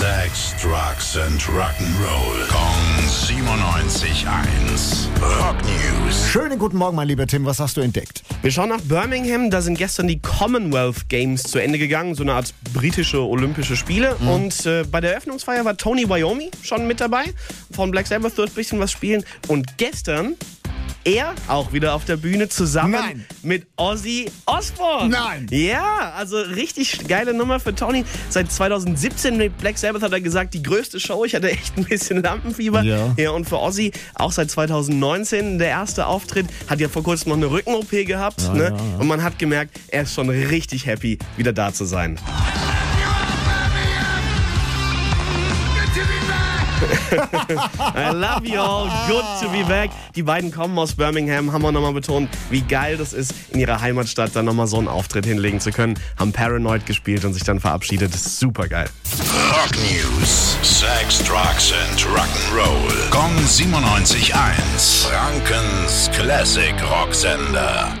Sex, Drugs and Rock'n'Roll. Kong 97.1. Rock News. Schönen guten Morgen, mein lieber Tim. Was hast du entdeckt? Wir schauen nach Birmingham. Da sind gestern die Commonwealth Games zu Ende gegangen, so eine Art britische Olympische Spiele. Mhm. Und äh, bei der Eröffnungsfeier war Tony Wyoming schon mit dabei. Von Black Sabbath wird ein bisschen was spielen. Und gestern er auch wieder auf der Bühne zusammen Nein. mit Ozzy Osbourne. Nein. Ja, also richtig geile Nummer für Tony. Seit 2017 mit Black Sabbath hat er gesagt, die größte Show. Ich hatte echt ein bisschen Lampenfieber. Ja. ja und für Ozzy auch seit 2019 der erste Auftritt. Hat ja vor kurzem noch eine Rücken-OP gehabt. ne? Und man hat gemerkt, er ist schon richtig happy, wieder da zu sein. I love you all. Good to be back. Die beiden kommen aus Birmingham, haben wir nochmal betont, wie geil das ist, in ihrer Heimatstadt dann nochmal so einen Auftritt hinlegen zu können. Haben Paranoid gespielt und sich dann verabschiedet. Super geil. Rock News. Sex, Drugs and Rock'n'Roll. Kong 97.1. Frankens Classic Rocksender.